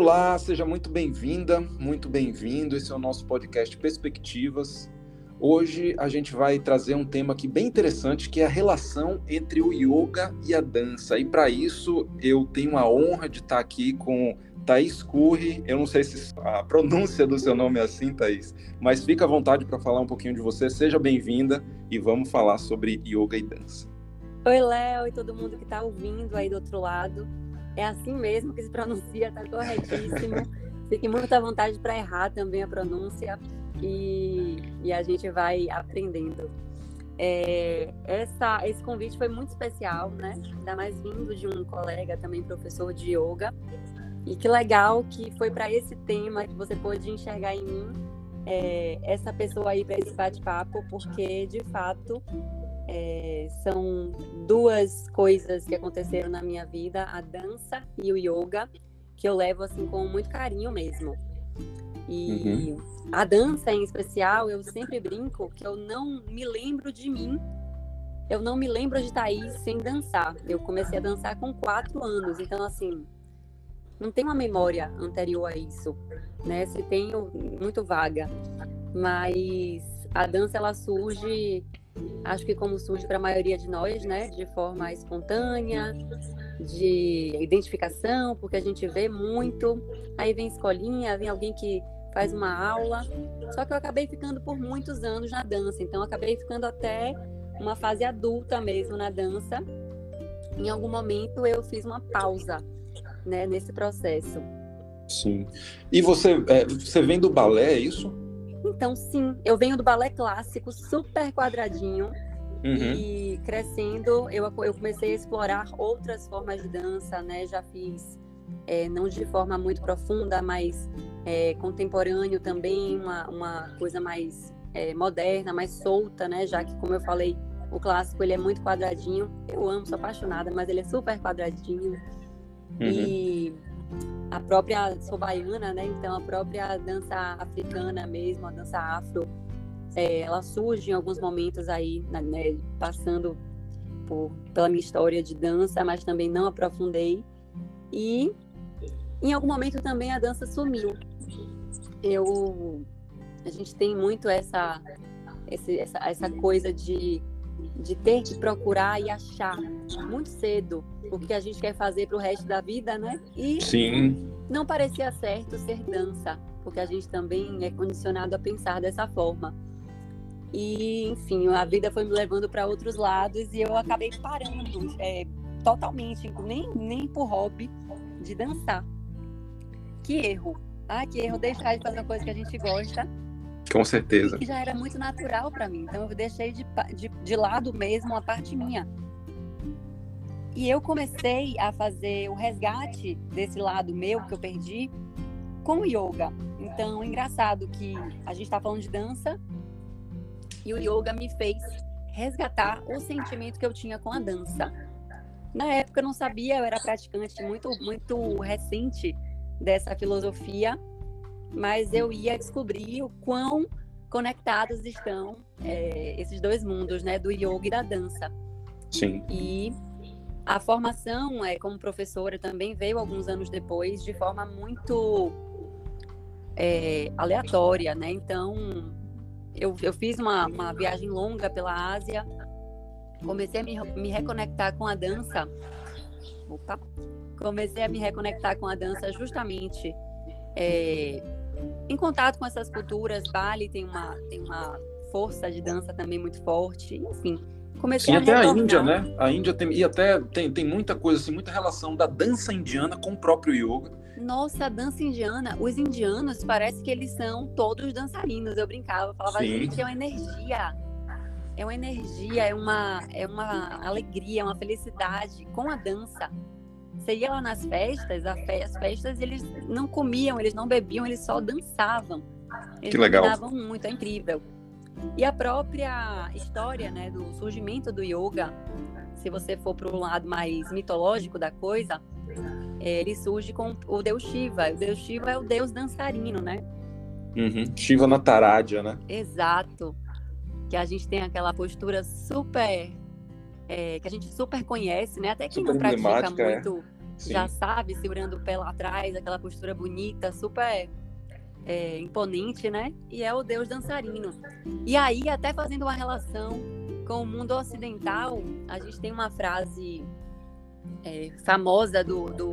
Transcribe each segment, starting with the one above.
Olá, seja muito bem-vinda, muito bem-vindo. Esse é o nosso podcast Perspectivas. Hoje a gente vai trazer um tema aqui bem interessante, que é a relação entre o yoga e a dança. E para isso eu tenho a honra de estar aqui com Thaís Curri. Eu não sei se a pronúncia do seu nome é assim, Thaís, mas fica à vontade para falar um pouquinho de você. Seja bem-vinda e vamos falar sobre yoga e dança. Oi, Léo, e todo mundo que está ouvindo aí do outro lado. É assim mesmo que se pronuncia, está corretíssimo. Fique muito à vontade para errar também a pronúncia e, e a gente vai aprendendo. É, essa, esse convite foi muito especial, né? Ainda mais vindo de um colega também professor de yoga. E que legal que foi para esse tema que você pôde enxergar em mim é, essa pessoa aí para esse bate-papo, porque de fato é, são duas coisas que aconteceram na minha vida, a dança e o yoga, que eu levo assim com muito carinho mesmo. E uhum. a dança em especial, eu sempre brinco que eu não me lembro de mim, eu não me lembro de Thaís sem dançar. Eu comecei a dançar com quatro anos, então assim, não tem uma memória anterior a isso, né? Se tenho, muito vaga. Mas a dança ela surge acho que como surge para a maioria de nós, né, de forma espontânea, de identificação, porque a gente vê muito, aí vem escolinha, vem alguém que faz uma aula. Só que eu acabei ficando por muitos anos na dança, então acabei ficando até uma fase adulta mesmo na dança. Em algum momento eu fiz uma pausa, né, nesse processo. Sim. E você, é, você vem do balé, é isso? Então, sim, eu venho do balé clássico, super quadradinho. Uhum. E crescendo, eu, eu comecei a explorar outras formas de dança, né? Já fiz, é, não de forma muito profunda, mas é, contemporâneo também, uma, uma coisa mais é, moderna, mais solta, né? Já que, como eu falei, o clássico ele é muito quadradinho. Eu amo, sou apaixonada, mas ele é super quadradinho. Uhum. E a própria sou baiana, né? Então a própria dança africana mesmo, a dança afro, é, ela surge em alguns momentos aí, né, passando por, pela minha história de dança, mas também não aprofundei. E em algum momento também a dança sumiu. Eu, a gente tem muito essa, essa, essa coisa de de ter que procurar e achar muito cedo o que a gente quer fazer para o resto da vida, né? E Sim. não parecia certo ser dança, porque a gente também é condicionado a pensar dessa forma. E, enfim, a vida foi me levando para outros lados e eu acabei parando é, totalmente, nem, nem por hobby, de dançar. Que erro! Ah, que erro deixar de fazer uma coisa que a gente gosta com certeza. Que já era muito natural para mim. Então eu deixei de, de, de lado mesmo a parte minha. E eu comecei a fazer o resgate desse lado meu que eu perdi com o yoga. Então, engraçado que a gente está falando de dança e o yoga me fez resgatar o sentimento que eu tinha com a dança. Na época eu não sabia, eu era praticante muito muito recente dessa filosofia mas eu ia descobrir o quão conectados estão é, esses dois mundos, né, do yoga e da dança. Sim. E a formação, é, como professora, também veio alguns anos depois, de forma muito é, aleatória, né? Então, eu, eu fiz uma, uma viagem longa pela Ásia, comecei a me, me reconectar com a dança. Opa! Comecei a me reconectar com a dança justamente é, em contato com essas culturas, Bali tem uma, tem uma força de dança também muito forte, enfim. Comecei Sim, a até a Índia, né? A Índia tem, e até tem, tem muita coisa, assim, muita relação da dança indiana com o próprio yoga. Nossa, a dança indiana, os indianos parece que eles são todos dançarinos. Eu brincava, falava, Sim. gente, é uma energia. É uma energia, é uma, é uma alegria, uma felicidade com a dança. Você ia lá nas festas, as festas eles não comiam, eles não bebiam, eles só dançavam. Eles que legal. dançavam muito, é incrível. E a própria história né, do surgimento do yoga, se você for para o lado mais mitológico da coisa, ele surge com o deus Shiva. O deus Shiva é o deus dançarino, né? Uhum. Shiva Nataraja, né? Exato. Que a gente tem aquela postura super é, que a gente super conhece, né? Até quem super não pratica é. muito Sim. já sabe, segurando o pé lá atrás, aquela postura bonita, super é, imponente, né? E é o deus dançarino. E aí, até fazendo uma relação com o mundo ocidental, a gente tem uma frase é, famosa do, do,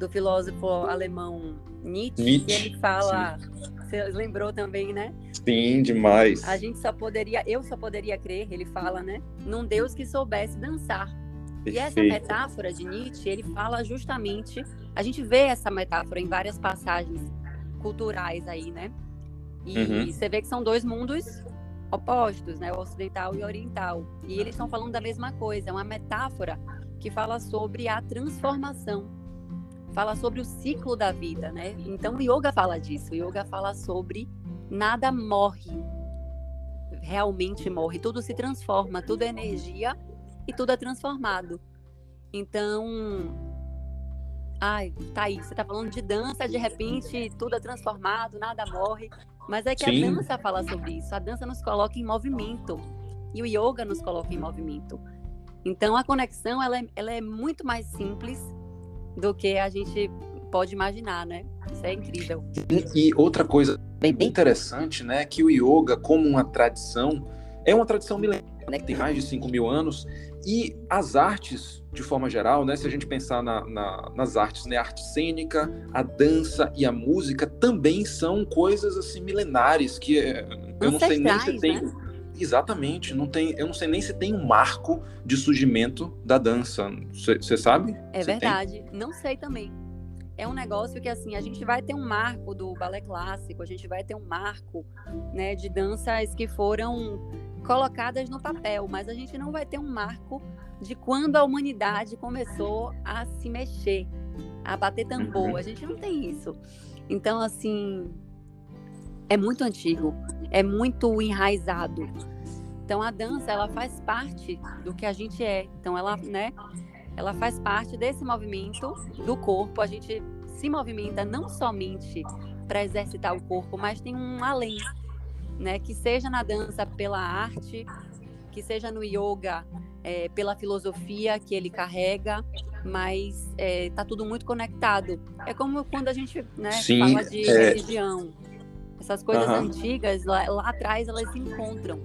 do, filósofo alemão Nietzsche, Nietzsche ele fala. Sim. Você lembrou também, né? Sim, demais. A gente só poderia, eu só poderia crer, ele fala, né? Num Deus que soubesse dançar. Perfeito. E essa metáfora de Nietzsche, ele fala justamente. A gente vê essa metáfora em várias passagens culturais aí, né? E uhum. você vê que são dois mundos opostos, né? O ocidental e o oriental. E eles estão falando da mesma coisa, é uma metáfora que fala sobre a transformação, fala sobre o ciclo da vida, né? Então o yoga fala disso. O yoga fala sobre nada morre, realmente morre, tudo se transforma, tudo é energia e tudo é transformado. Então, ai, tá aí, você tá falando de dança, de repente tudo é transformado, nada morre. Mas é que Sim. a dança fala sobre isso. A dança nos coloca em movimento. E o yoga nos coloca em movimento. Então a conexão ela é, ela é muito mais simples do que a gente pode imaginar, né? Isso é incrível. E outra coisa bem, bem interessante, né? Que o yoga, como uma tradição, é uma tradição milenar, né? Que tem mais de 5 mil anos. E as artes, de forma geral, né? Se a gente pensar na, na, nas artes, né? A arte cênica, a dança e a música também são coisas assim milenares que é, eu não sei nem se tem. Né? Exatamente, não tem, eu não sei nem se tem um marco de surgimento da dança. Você sabe? É Cê verdade, tem? não sei também. É um negócio que assim, a gente vai ter um marco do balé clássico, a gente vai ter um marco, né, de danças que foram colocadas no papel, mas a gente não vai ter um marco de quando a humanidade começou a se mexer, a bater tambor. Uhum. A gente não tem isso. Então, assim, é muito antigo, é muito enraizado. Então, a dança, ela faz parte do que a gente é. Então, ela, né, ela faz parte desse movimento do corpo. A gente se movimenta não somente para exercitar o corpo, mas tem um além né? Que seja na dança pela arte, que seja no yoga é, pela filosofia que ele carrega, mas está é, tá tudo muito conectado. É como quando a gente né, Sim, fala de é... religião. Essas coisas uhum. antigas, lá, lá, atrás, elas se encontram.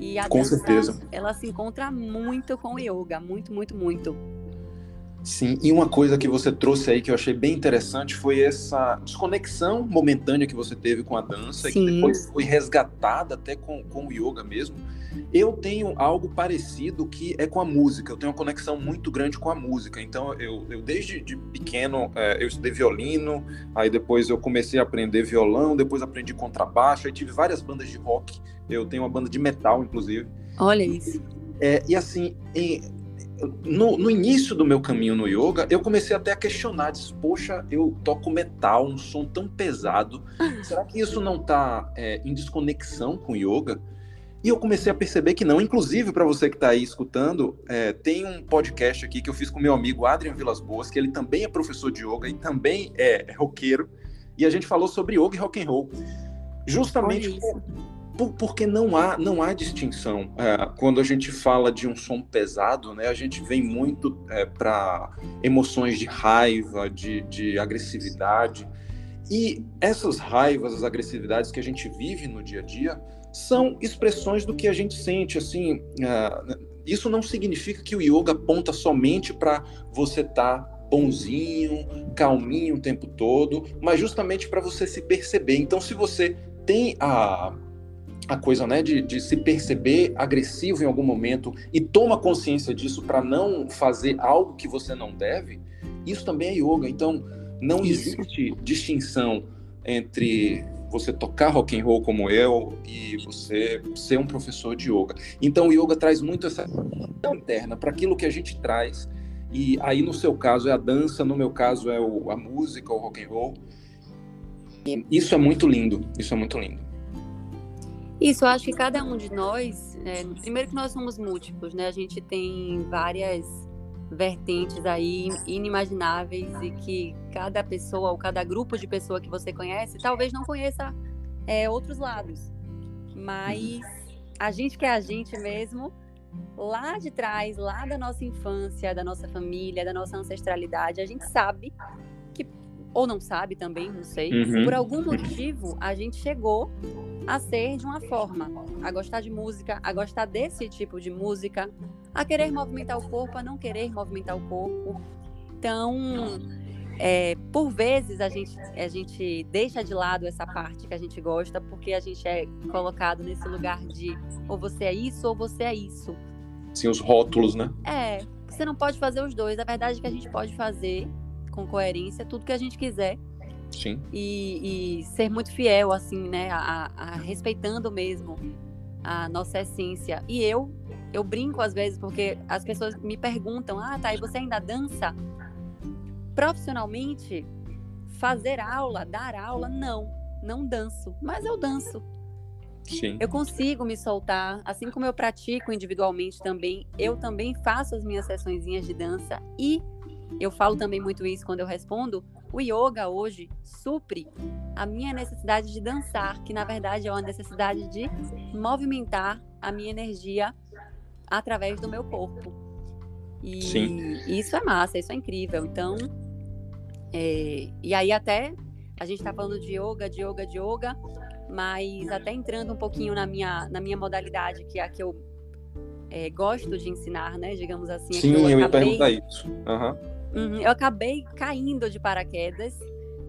E a com dança, certeza. ela se encontra muito com o yoga, muito, muito, muito. Sim, e uma coisa que você trouxe aí que eu achei bem interessante foi essa desconexão momentânea que você teve com a dança, Sim. que depois foi resgatada até com, com o yoga mesmo. Eu tenho algo parecido que é com a música, eu tenho uma conexão muito grande com a música. Então, eu, eu desde de pequeno, é, eu estudei violino, aí depois eu comecei a aprender violão, depois aprendi contrabaixo, aí tive várias bandas de rock, eu tenho uma banda de metal, inclusive. Olha isso. É, e assim, em, no, no, início do meu caminho no yoga, eu comecei até a questionar, disse, poxa, eu toco metal, um som tão pesado, será que isso não está é, em desconexão com o yoga? E eu comecei a perceber que não. Inclusive, para você que está aí escutando, é, tem um podcast aqui que eu fiz com meu amigo Adrian Vilas Boas, que ele também é professor de yoga e também é, é roqueiro, e a gente falou sobre yoga e rock and roll. Justamente porque não há, não há distinção. É, quando a gente fala de um som pesado, né, a gente vem muito é, para emoções de raiva, de, de agressividade. E essas raivas, as agressividades que a gente vive no dia a dia, são expressões do que a gente sente. Assim, é, isso não significa que o yoga aponta somente para você estar tá bonzinho, calminho o tempo todo, mas justamente para você se perceber. Então, se você tem a a coisa né, de, de se perceber agressivo em algum momento e toma consciência disso para não fazer algo que você não deve, isso também é yoga. Então, não isso. existe distinção entre você tocar rock and roll como eu e você ser um professor de yoga. Então, o yoga traz muito essa interna para aquilo que a gente traz. E aí, no seu caso, é a dança, no meu caso, é o, a música, o rock and roll. E isso é muito lindo. Isso é muito lindo. Isso, eu acho que cada um de nós, é, primeiro que nós somos múltiplos, né? A gente tem várias vertentes aí inimagináveis e que cada pessoa ou cada grupo de pessoa que você conhece talvez não conheça é, outros lados. Mas a gente que é a gente mesmo lá de trás, lá da nossa infância, da nossa família, da nossa ancestralidade, a gente sabe ou não sabe também, não sei, Uhum. por algum motivo a gente chegou a ser de uma forma, a gostar de música, a gostar desse tipo de música, a querer movimentar o corpo, a não querer movimentar o corpo. Então, é, por vezes a gente, a gente deixa de lado essa parte que a gente gosta, porque a gente é colocado nesse lugar de ou você é isso ou você é isso. Sim, os rótulos, né? É, você não pode fazer os dois. A verdade é que a gente pode fazer com coerência tudo que a gente quiser Sim. e, e ser muito fiel, assim, né? A, a- respeitando mesmo a nossa essência. E eu, eu brinco às vezes, porque as pessoas me perguntam: ah, tá, e você ainda dança? Profissionalmente, fazer aula, dar aula, não. Não danço, mas eu danço. Sim. Eu consigo me soltar, assim como eu pratico individualmente também, eu também faço as minhas sessõezinhas de dança e eu falo também muito isso quando eu respondo. O yoga hoje supre a minha necessidade de dançar, que na verdade é uma necessidade de movimentar a minha energia através do meu corpo. E Sim. isso é massa, isso é incrível. Então, é, e aí até a gente está falando de yoga, de yoga, de yoga, mas até entrando um pouquinho na minha, na minha modalidade, que é a que eu é, gosto de ensinar, né? Digamos assim. Sim, eu ia acabei- perguntar isso. Aham. Uhum, eu acabei caindo de paraquedas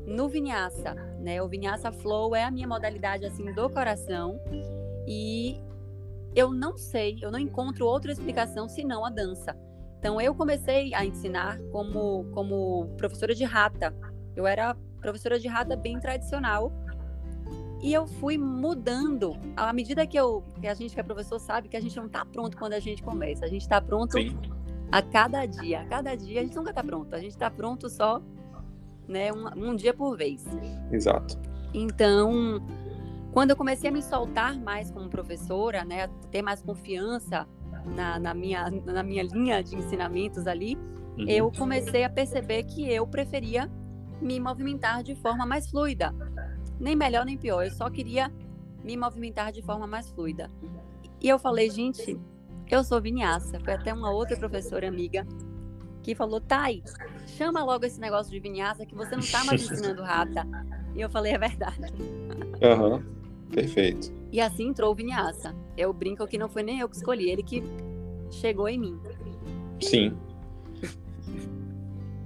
no Vinyasa, né? O Vinyasa Flow é a minha modalidade assim do coração e eu não sei, eu não encontro outra explicação senão a dança. Então eu comecei a ensinar como como professora de rata. Eu era professora de rata bem tradicional. E eu fui mudando à medida que eu que a gente que é professor sabe que a gente não está pronto quando a gente começa. A gente está pronto Sim. A cada dia. A cada dia a gente nunca está pronto. A gente está pronto só né, um, um dia por vez. Exato. Então, quando eu comecei a me soltar mais como professora, né, a ter mais confiança na, na minha, na minha linha de ensinamentos ali, Uhum. eu comecei a perceber que eu preferia me movimentar de forma mais fluida. Nem melhor nem pior, eu só queria me movimentar de forma mais fluida. E eu falei, gente, eu sou vinhaça. Foi até uma outra professora amiga que falou, Thay, chama logo esse negócio de vinhaça que você não tá mais ensinando rata. E eu falei, é verdade. Aham. Perfeito. E assim entrou o vinhaça. Eu brinco que não foi nem eu que escolhi, ele que chegou em mim. Sim.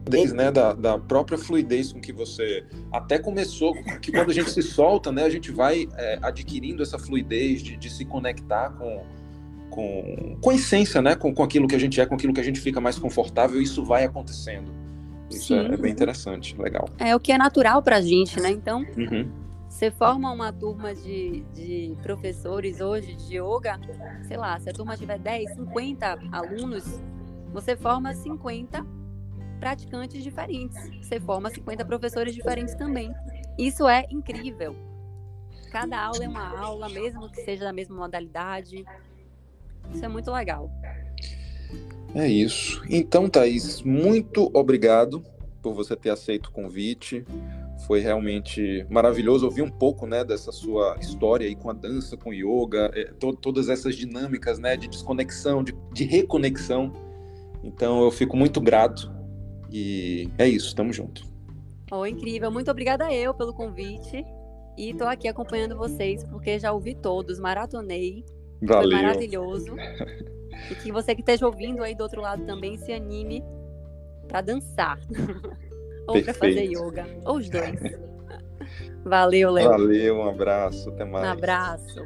Desde, né, da, da própria fluidez com que você até começou, que quando a gente se solta, né, a gente vai é, adquirindo essa fluidez de, de se conectar com, com, com a essência, né, com, com aquilo que a gente é, com aquilo que a gente fica mais confortável, isso vai acontecendo. Isso é, Sim. é bem interessante, legal. É o que é natural pra gente, né? Então, Uhum. Você forma uma turma de, de professores hoje de yoga, sei lá, se a turma tiver 10, 50 alunos, você forma 50 praticantes diferentes. Você forma 50 professores diferentes também. Isso é incrível. Cada aula é uma aula, mesmo que seja da mesma modalidade. Isso é muito legal. É isso. Então, Thaís, muito obrigado por você ter aceito o convite. Foi realmente maravilhoso ouvir um pouco, né, dessa sua história aí com a dança, com o yoga, é, to- todas essas dinâmicas, né, de desconexão, de, de reconexão. Então, eu fico muito grato e é isso. Tamo junto. Oh, incrível. Muito obrigada eu pelo convite. E estou aqui acompanhando vocês, porque já ouvi todos, maratonei. Foi Valeu. maravilhoso. E que você que esteja ouvindo aí do outro lado também se anime para dançar. ou para fazer yoga. Ou os dois. Valeu, Léo. Valeu, um abraço, até Um mais. abraço.